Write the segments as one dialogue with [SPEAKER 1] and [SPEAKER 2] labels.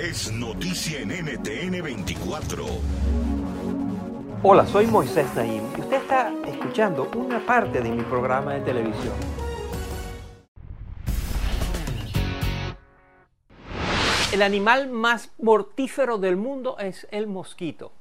[SPEAKER 1] Es noticia en NTN 24.
[SPEAKER 2] Hola, soy Moisés Naim y usted está escuchando una parte de mi programa de televisión. El animal más mortífero del mundo es el mosquito.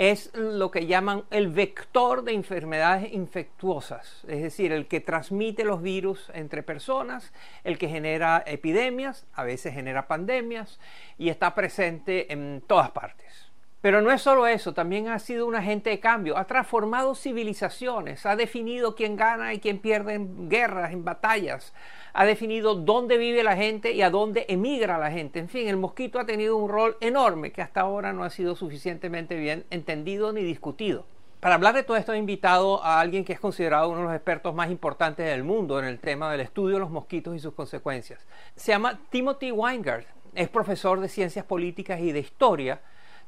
[SPEAKER 2] Es lo que llaman el vector de enfermedades infectuosas, es decir, el que transmite los virus entre personas, el que genera epidemias, a veces genera pandemias y está presente en todas partes. Pero no es solo eso, también ha sido un agente de cambio, ha transformado civilizaciones, ha definido quién gana y quién pierde en guerras, en batallas, ha definido dónde vive la gente y a dónde emigra la gente. En fin, el mosquito ha tenido un rol enorme que hasta ahora no ha sido suficientemente bien entendido ni discutido. Para hablar de todo esto he invitado a alguien que es considerado uno de los expertos más importantes del mundo en el tema del estudio de los mosquitos y sus consecuencias. Se llama Timothy Weingart, es profesor de ciencias políticas y de historia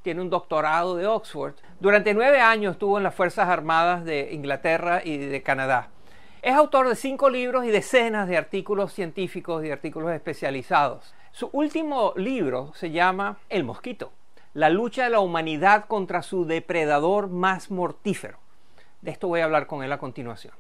[SPEAKER 2] tiene un doctorado de Oxford. Durante nueve años estuvo en las Fuerzas Armadas de Inglaterra y de Canadá. Es autor de cinco libros y decenas de artículos científicos y artículos especializados. Su último libro se llama El mosquito, la lucha de la humanidad contra su depredador más mortífero. De esto voy a hablar con él a continuación.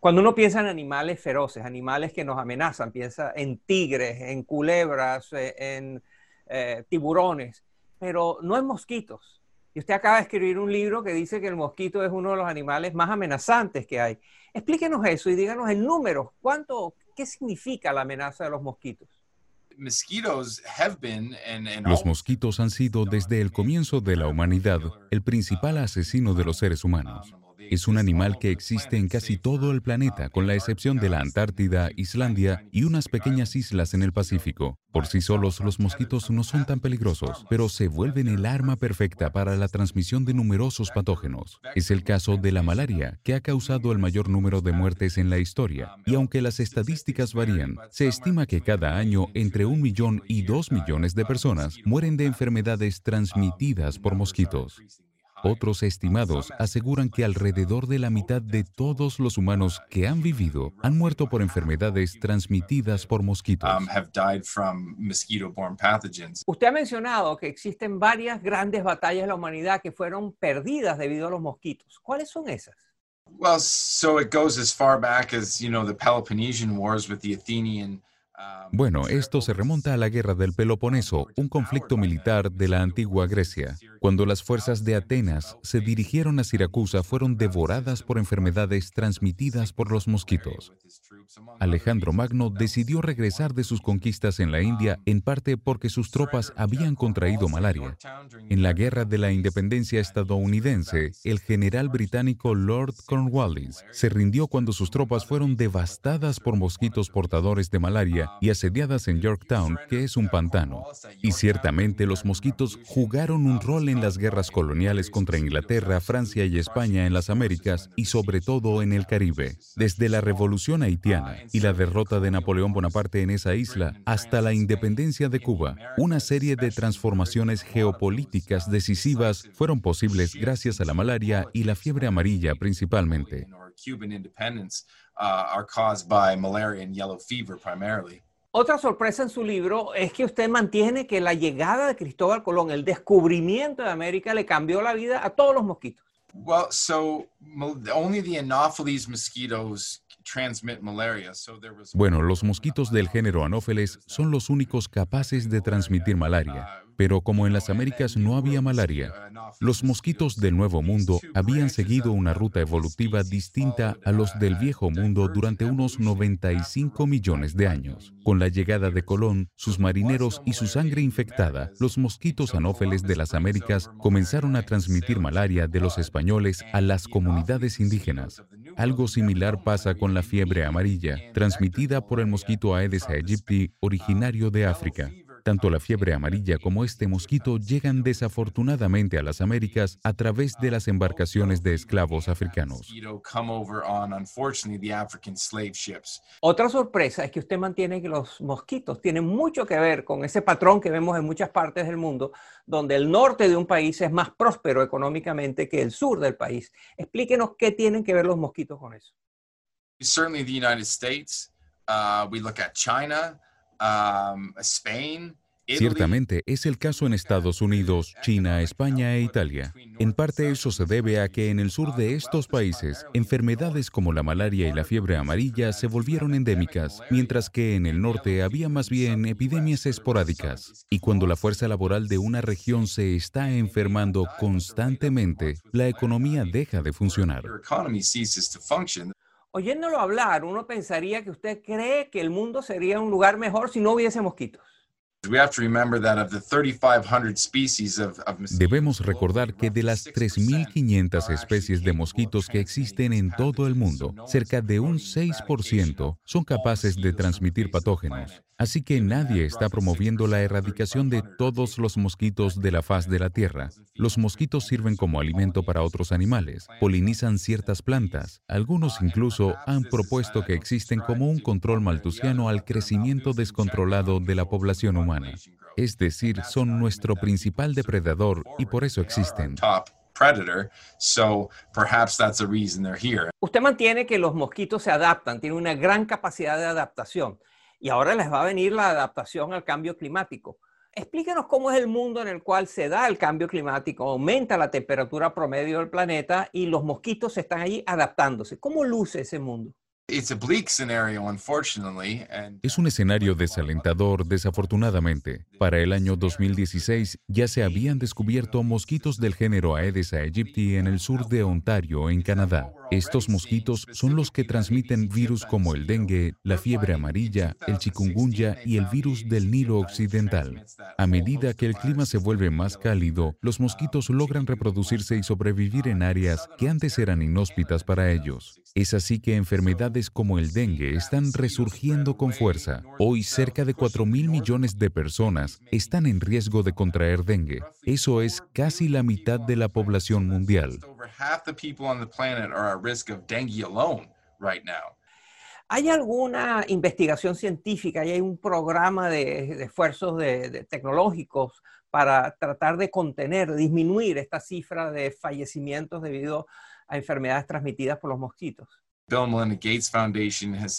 [SPEAKER 2] Cuando uno piensa en animales feroces, animales que nos amenazan, piensa en tigres, en culebras, eh, en eh, tiburones, pero no en mosquitos. Y usted acaba de escribir un libro que dice que el mosquito es uno de los animales más amenazantes que hay. Explíquenos eso y díganos en números, ¿cuánto, qué significa la amenaza de los mosquitos?
[SPEAKER 3] Los mosquitos han sido desde el comienzo de la humanidad el principal asesino de los seres humanos. Es un animal que existe en casi todo el planeta, con la excepción de la Antártida, Islandia y unas pequeñas islas en el Pacífico. Por sí solos, los mosquitos no son tan peligrosos, pero se vuelven el arma perfecta para la transmisión de numerosos patógenos. Es el caso de la malaria, que ha causado el mayor número de muertes en la historia. Y aunque las estadísticas varían, se estima que cada año entre un millón y dos millones de personas mueren de enfermedades transmitidas por mosquitos. Otros estimados aseguran que alrededor de la mitad de todos los humanos que han vivido han muerto por enfermedades transmitidas por mosquitos.
[SPEAKER 4] um, have died from mosquito-borne pathogens.
[SPEAKER 2] Usted ha mencionado que existen varias grandes batallas de la humanidad que fueron perdidas debido a los mosquitos. ¿Cuáles son esas?
[SPEAKER 4] Well, so it goes as far back as you know the Peloponnesian Wars with the Athenian.
[SPEAKER 3] Bueno, esto se remonta a la Guerra del Peloponeso, un conflicto militar de la antigua Grecia. Cuando las fuerzas de Atenas se dirigieron a Siracusa, fueron devoradas por enfermedades transmitidas por los mosquitos. Alejandro Magno decidió regresar de sus conquistas en la India en parte porque sus tropas habían contraído malaria. En la Guerra de la Independencia estadounidense, el general británico Lord Cornwallis se rindió cuando sus tropas fueron devastadas por mosquitos portadores de malaria y asediadas en Yorktown, que es un pantano. Y ciertamente los mosquitos jugaron un rol en las guerras coloniales contra Inglaterra, Francia y España en las Américas y sobre todo en el Caribe. Desde la Revolución Haitiana y la derrota de Napoleón Bonaparte en esa isla hasta la independencia de Cuba, una serie de transformaciones geopolíticas decisivas fueron posibles gracias a la malaria y la fiebre amarilla principalmente.
[SPEAKER 4] Cuban independence uh, are caused by malaria and yellow fever primarily.
[SPEAKER 2] Otra sorpresa en su libro es que usted mantiene que la llegada de Cristóbal Colón, el descubrimiento de América, le cambió la vida a todos los mosquitos.
[SPEAKER 4] Well, so only the Anopheles mosquitoes transmit malaria. So there was
[SPEAKER 3] Bueno, los mosquitos del género Anopheles son los únicos capaces de transmitir malaria, pero como en las Américas no había malaria, los mosquitos del Nuevo Mundo habían seguido una ruta evolutiva distinta a los del Viejo Mundo durante unos 95 millones de años. Con la llegada de Colón, sus marineros y su sangre infectada, los mosquitos anófeles de las Américas comenzaron a transmitir malaria de los españoles a las comunidades indígenas. Algo similar pasa con la fiebre amarilla, transmitida por el mosquito Aedes aegypti originario de África. Tanto la fiebre amarilla como este mosquito llegan desafortunadamente a las Américas a través de las embarcaciones de esclavos africanos.
[SPEAKER 2] Otra sorpresa es que usted mantiene que los mosquitos tienen mucho que ver con ese patrón que vemos en muchas partes del mundo, donde el norte de un país es más próspero económicamente que el sur del país. Explíquenos qué tienen que ver los mosquitos con eso.
[SPEAKER 4] Certainly the United States, uh, we look at China, um, Spain,
[SPEAKER 3] Ciertamente es el caso en Estados Unidos, China, España e Italia. En parte eso se debe a que en el sur de estos países, enfermedades como la malaria y la fiebre amarilla se volvieron endémicas, mientras que en el norte había más bien epidemias esporádicas. Y cuando la fuerza laboral de una región se está enfermando constantemente, la economía deja de funcionar.
[SPEAKER 2] Oyéndolo hablar, uno pensaría que usted cree que el mundo sería un lugar mejor si no hubiese mosquitos.
[SPEAKER 3] Debemos recordar que de las 3.500 especies de mosquitos que existen en todo el mundo, cerca de un 6% son capaces de transmitir patógenos. Así que nadie está promoviendo la erradicación de todos los mosquitos de la faz de la Tierra. Los mosquitos sirven como alimento para otros animales, polinizan ciertas plantas. Algunos incluso han propuesto que existen como un control maltusiano al crecimiento descontrolado de la población humana. Es decir, son nuestro principal depredador y por eso existen.
[SPEAKER 2] Usted mantiene que los mosquitos se adaptan, tienen una gran capacidad de adaptación y ahora les va a venir la adaptación al cambio climático. Explíquenos cómo es el mundo en el cual se da el cambio climático, aumenta la temperatura promedio del planeta y los mosquitos están allí adaptándose. ¿Cómo luce ese mundo?
[SPEAKER 3] Es un escenario desalentador, desafortunadamente. Para el año 2016 ya se habían descubierto mosquitos del género Aedes aegypti en el sur de Ontario, en Canadá. Estos mosquitos son los que transmiten virus como el dengue, la fiebre amarilla, el chikungunya y el virus del Nilo Occidental. A medida que el clima se vuelve más cálido, los mosquitos logran reproducirse y sobrevivir en áreas que antes eran inhóspitas para ellos. Es así que enfermedades como el dengue están resurgiendo con fuerza. Hoy cerca de 4 mil millones de personas están en riesgo de contraer dengue. Eso es casi la mitad de la población mundial.
[SPEAKER 2] ¿Hay alguna investigación científica, hay un programa de, esfuerzos tecnológicos para tratar de contener, disminuir esta cifra de fallecimientos debido a enfermedades transmitidas por los mosquitos?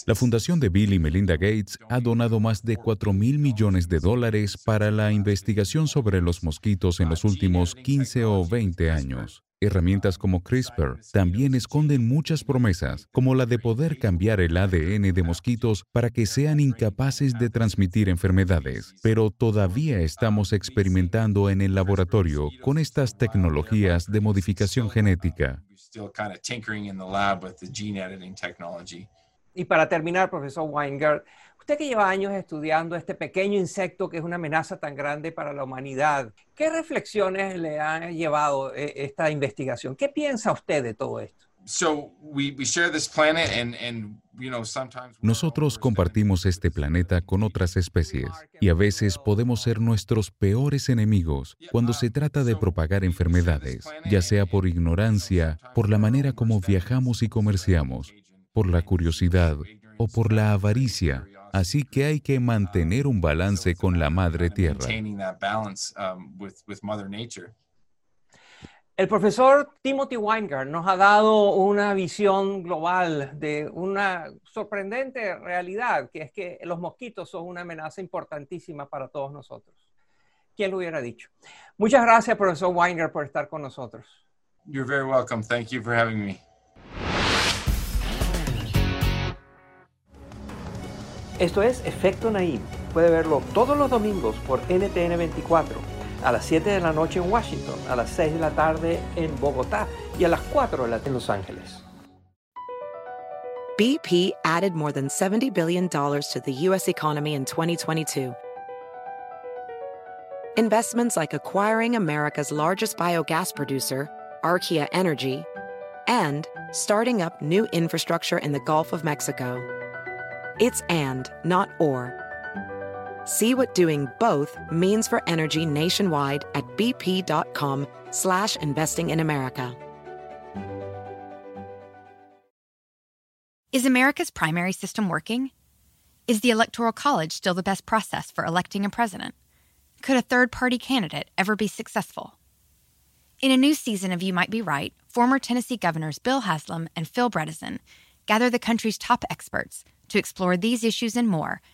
[SPEAKER 3] La Fundación de Bill y Melinda Gates ha donado más de 4 mil millones de dólares para la investigación sobre los mosquitos en los últimos 15 o 20 años. Herramientas como CRISPR también esconden muchas promesas, como la de poder cambiar el ADN de mosquitos para que sean incapaces de transmitir enfermedades. Pero todavía estamos experimentando en el laboratorio con estas tecnologías de modificación genética.
[SPEAKER 2] Y para terminar, profesor Weingart, usted que lleva años estudiando este pequeño insecto que es una amenaza tan grande para la humanidad, ¿qué reflexiones le ha llevado eh, esta investigación? ¿Qué piensa usted de todo esto?
[SPEAKER 3] Nosotros compartimos este planeta con otras especies y a veces podemos ser nuestros peores enemigos cuando se trata de propagar enfermedades, ya sea por ignorancia, por la manera como viajamos y comerciamos, por la curiosidad o por la avaricia. Así que hay que mantener un balance con la madre tierra.
[SPEAKER 2] El profesor Timothy Weingart nos ha dado una visión global de una sorprendente realidad, que es que los mosquitos son una amenaza importantísima para todos nosotros. ¿Quién lo hubiera dicho? Muchas gracias, profesor Weingart, por estar con nosotros.
[SPEAKER 4] You're very welcome. Thank you for having me.
[SPEAKER 2] Esto es Efecto Naim. Puede verlo todos los domingos por NTN 24, a las 7 de la noche en Washington, a las 6 de la tarde en Bogotá y a las 4 en Los Ángeles.
[SPEAKER 5] BP added more than $70 billion to the U.S. economy in 2022. Investments like acquiring America's largest biogas producer, Archaea Energy, and starting up new infrastructure in the Gulf of Mexico. It's and, not or. See what doing both means for energy nationwide at bp.com slash investing in America.
[SPEAKER 6] Is America's primary system working? Is the Electoral College still the best process for electing a president? Could a third party candidate ever be successful? In a new season of You Might Be Right, former Tennessee governors Bill Haslam and Phil Bredesen gather the country's top experts to explore these issues and more